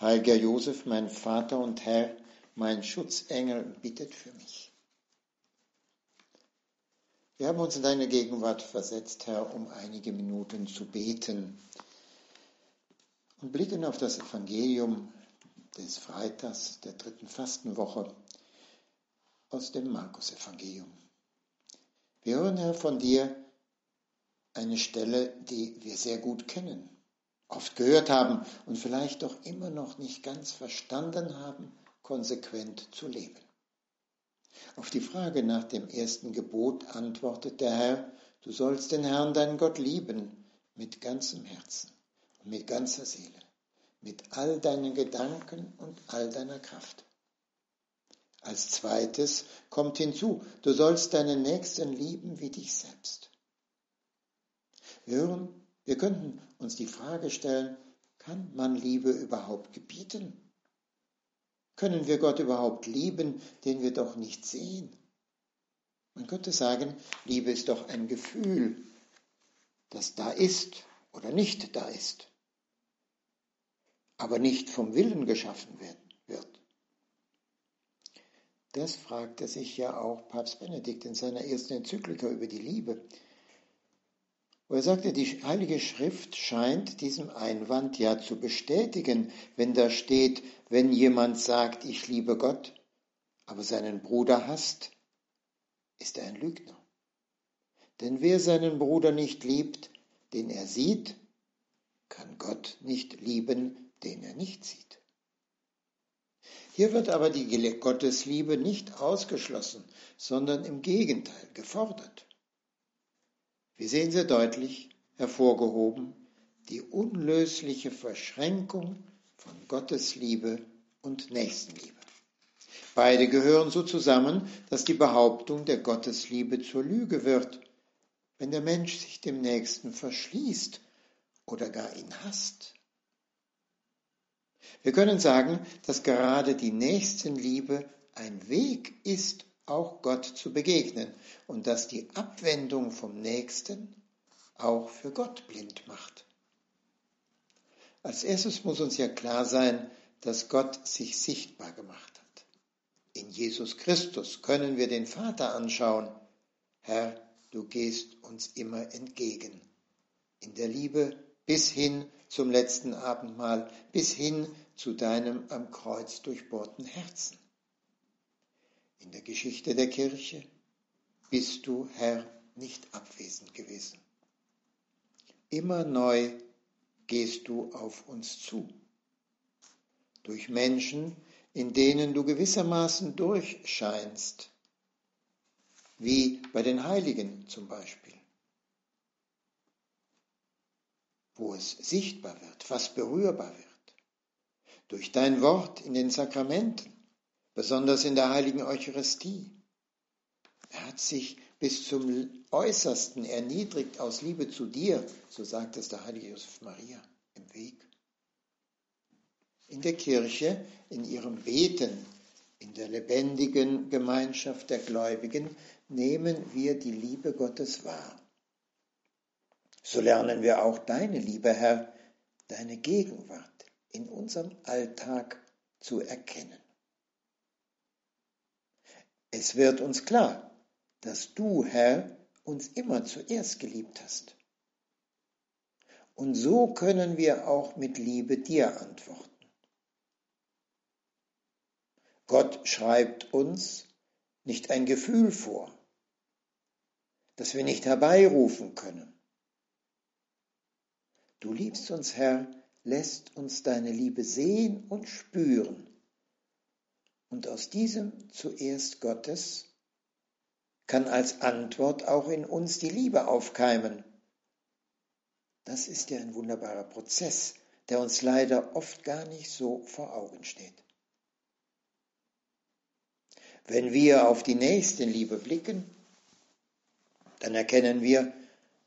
heiliger Josef, mein Vater und Herr, mein Schutzengel, bittet für mich. Wir haben uns in deine Gegenwart versetzt, Herr, um einige Minuten zu beten und blicken auf das Evangelium des Freitags der dritten Fastenwoche aus dem Markus-Evangelium. Wir hören, Herr, von dir eine Stelle, die wir sehr gut kennen, oft gehört haben und vielleicht doch immer noch nicht ganz verstanden haben, konsequent zu leben. Auf die Frage nach dem ersten Gebot antwortet der Herr, du sollst den Herrn, deinen Gott, lieben mit ganzem Herzen und mit ganzer Seele, mit all deinen Gedanken und all deiner Kraft. Als zweites kommt hinzu, du sollst deinen Nächsten lieben wie dich selbst. Hören, wir könnten uns die Frage stellen, kann man Liebe überhaupt gebieten? Können wir Gott überhaupt lieben, den wir doch nicht sehen? Man könnte sagen, Liebe ist doch ein Gefühl, das da ist oder nicht da ist, aber nicht vom Willen geschaffen wird. Das fragte sich ja auch Papst Benedikt in seiner ersten Enzyklika über die Liebe. Wo er sagte, die Heilige Schrift scheint diesem Einwand ja zu bestätigen, wenn da steht, wenn jemand sagt, ich liebe Gott, aber seinen Bruder hasst, ist er ein Lügner. Denn wer seinen Bruder nicht liebt, den er sieht, kann Gott nicht lieben, den er nicht sieht. Hier wird aber die Gottesliebe nicht ausgeschlossen, sondern im Gegenteil gefordert. Wir sehen sehr deutlich hervorgehoben die unlösliche Verschränkung von Gottesliebe und Nächstenliebe. Beide gehören so zusammen, dass die Behauptung der Gottesliebe zur Lüge wird, wenn der Mensch sich dem Nächsten verschließt oder gar ihn hasst. Wir können sagen, dass gerade die Nächstenliebe ein Weg ist, auch Gott zu begegnen und dass die Abwendung vom Nächsten auch für Gott blind macht. Als erstes muss uns ja klar sein, dass Gott sich sichtbar gemacht hat. In Jesus Christus können wir den Vater anschauen. Herr, du gehst uns immer entgegen. In der Liebe bis hin zum letzten Abendmahl, bis hin zu deinem am Kreuz durchbohrten Herzen. In der Geschichte der Kirche bist du, Herr, nicht abwesend gewesen. Immer neu gehst du auf uns zu. Durch Menschen, in denen du gewissermaßen durchscheinst, wie bei den Heiligen zum Beispiel. wo es sichtbar wird, fast berührbar wird. Durch dein Wort in den Sakramenten, besonders in der heiligen Eucharistie. Er hat sich bis zum Äußersten erniedrigt aus Liebe zu dir, so sagt es der heilige Josef Maria im Weg. In der Kirche, in ihrem Beten, in der lebendigen Gemeinschaft der Gläubigen nehmen wir die Liebe Gottes wahr. So lernen wir auch deine Liebe, Herr, deine Gegenwart in unserem Alltag zu erkennen. Es wird uns klar, dass du, Herr, uns immer zuerst geliebt hast. Und so können wir auch mit Liebe dir antworten. Gott schreibt uns nicht ein Gefühl vor, das wir nicht herbeirufen können. Du liebst uns, Herr, lässt uns deine Liebe sehen und spüren. Und aus diesem zuerst Gottes kann als Antwort auch in uns die Liebe aufkeimen. Das ist ja ein wunderbarer Prozess, der uns leider oft gar nicht so vor Augen steht. Wenn wir auf die Nächstenliebe blicken, dann erkennen wir,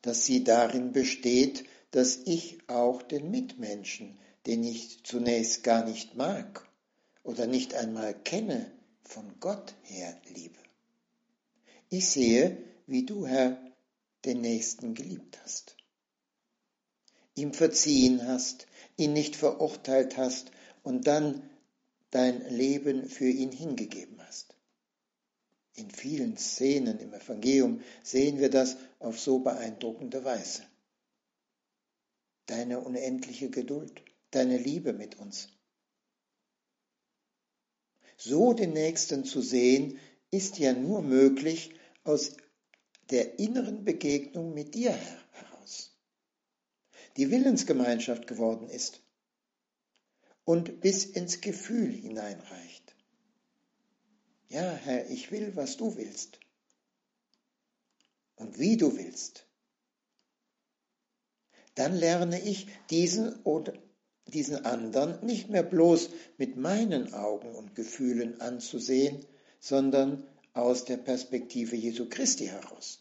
dass sie darin besteht, dass ich auch den Mitmenschen, den ich zunächst gar nicht mag oder nicht einmal kenne, von Gott her liebe. Ich sehe, wie du, Herr, den Nächsten geliebt hast, ihm verziehen hast, ihn nicht verurteilt hast und dann dein Leben für ihn hingegeben hast. In vielen Szenen im Evangelium sehen wir das auf so beeindruckende Weise. Deine unendliche Geduld, deine Liebe mit uns. So den Nächsten zu sehen, ist ja nur möglich aus der inneren Begegnung mit dir heraus, die Willensgemeinschaft geworden ist und bis ins Gefühl hineinreicht. Ja, Herr, ich will, was du willst und wie du willst. Dann lerne ich diesen oder diesen anderen nicht mehr bloß mit meinen Augen und Gefühlen anzusehen, sondern aus der Perspektive Jesu Christi heraus.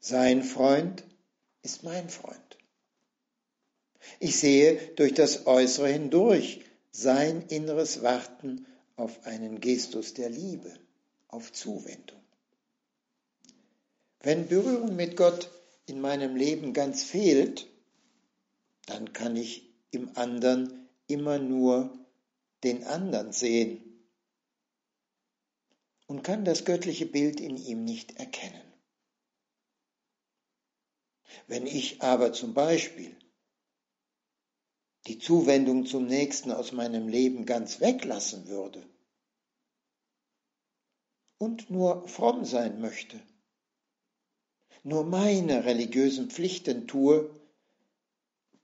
Sein Freund ist mein Freund. Ich sehe durch das Äußere hindurch sein inneres Warten auf einen Gestus der Liebe, auf Zuwendung. Wenn Berührung mit Gott in meinem Leben ganz fehlt, dann kann ich im anderen immer nur den anderen sehen und kann das göttliche Bild in ihm nicht erkennen. Wenn ich aber zum Beispiel die Zuwendung zum Nächsten aus meinem Leben ganz weglassen würde und nur fromm sein möchte, nur meine religiösen Pflichten tue,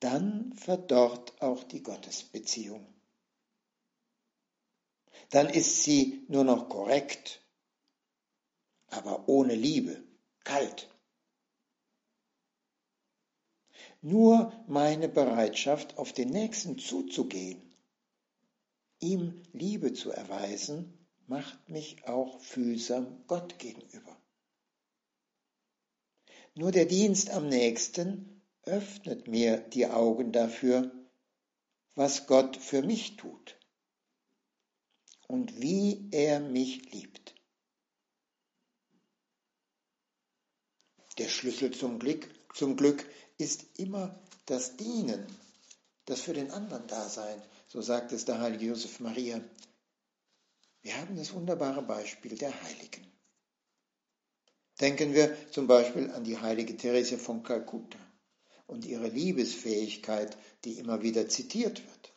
dann verdorrt auch die Gottesbeziehung. Dann ist sie nur noch korrekt, aber ohne Liebe, kalt. Nur meine Bereitschaft, auf den Nächsten zuzugehen, ihm Liebe zu erweisen, macht mich auch fühlsam Gott gegenüber. Nur der Dienst am Nächsten öffnet mir die Augen dafür, was Gott für mich tut und wie er mich liebt. Der Schlüssel zum Glück, zum Glück ist immer das Dienen, das für den anderen Dasein, so sagt es der heilige Josef Maria. Wir haben das wunderbare Beispiel der Heiligen. Denken wir zum Beispiel an die heilige Therese von Kalkutta und ihre Liebesfähigkeit, die immer wieder zitiert wird.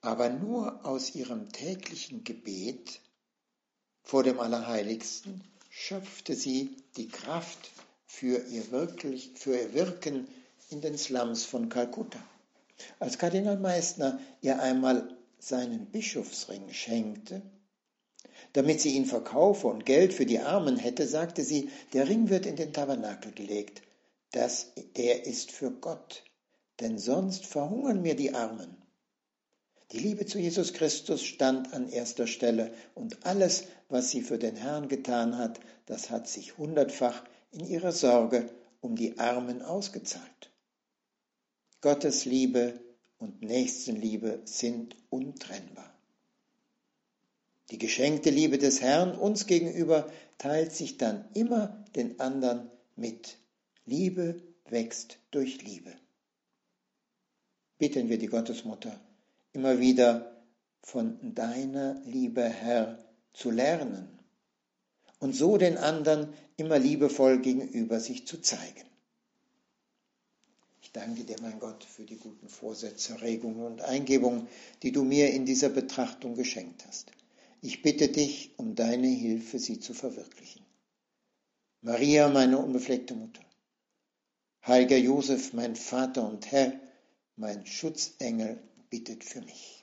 Aber nur aus ihrem täglichen Gebet vor dem Allerheiligsten schöpfte sie die Kraft für ihr, wirklich, für ihr Wirken in den Slums von Kalkutta. Als Kardinal Meissner ihr einmal seinen Bischofsring schenkte, damit sie ihn verkaufe und Geld für die Armen hätte, sagte sie, der Ring wird in den Tabernakel gelegt, das, der ist für Gott, denn sonst verhungern mir die Armen. Die Liebe zu Jesus Christus stand an erster Stelle und alles, was sie für den Herrn getan hat, das hat sich hundertfach in ihrer Sorge um die Armen ausgezahlt. Gottes Liebe und Nächstenliebe sind untrennbar. Die geschenkte Liebe des Herrn uns gegenüber teilt sich dann immer den anderen mit. Liebe wächst durch Liebe. Bitten wir die Gottesmutter, immer wieder von deiner Liebe, Herr, zu lernen und so den anderen immer liebevoll gegenüber sich zu zeigen. Ich danke dir, mein Gott, für die guten Vorsätze, Regungen und Eingebungen, die du mir in dieser Betrachtung geschenkt hast. Ich bitte dich um deine Hilfe, sie zu verwirklichen. Maria, meine unbefleckte Mutter, Heiliger Josef, mein Vater und Herr, mein Schutzengel, bittet für mich.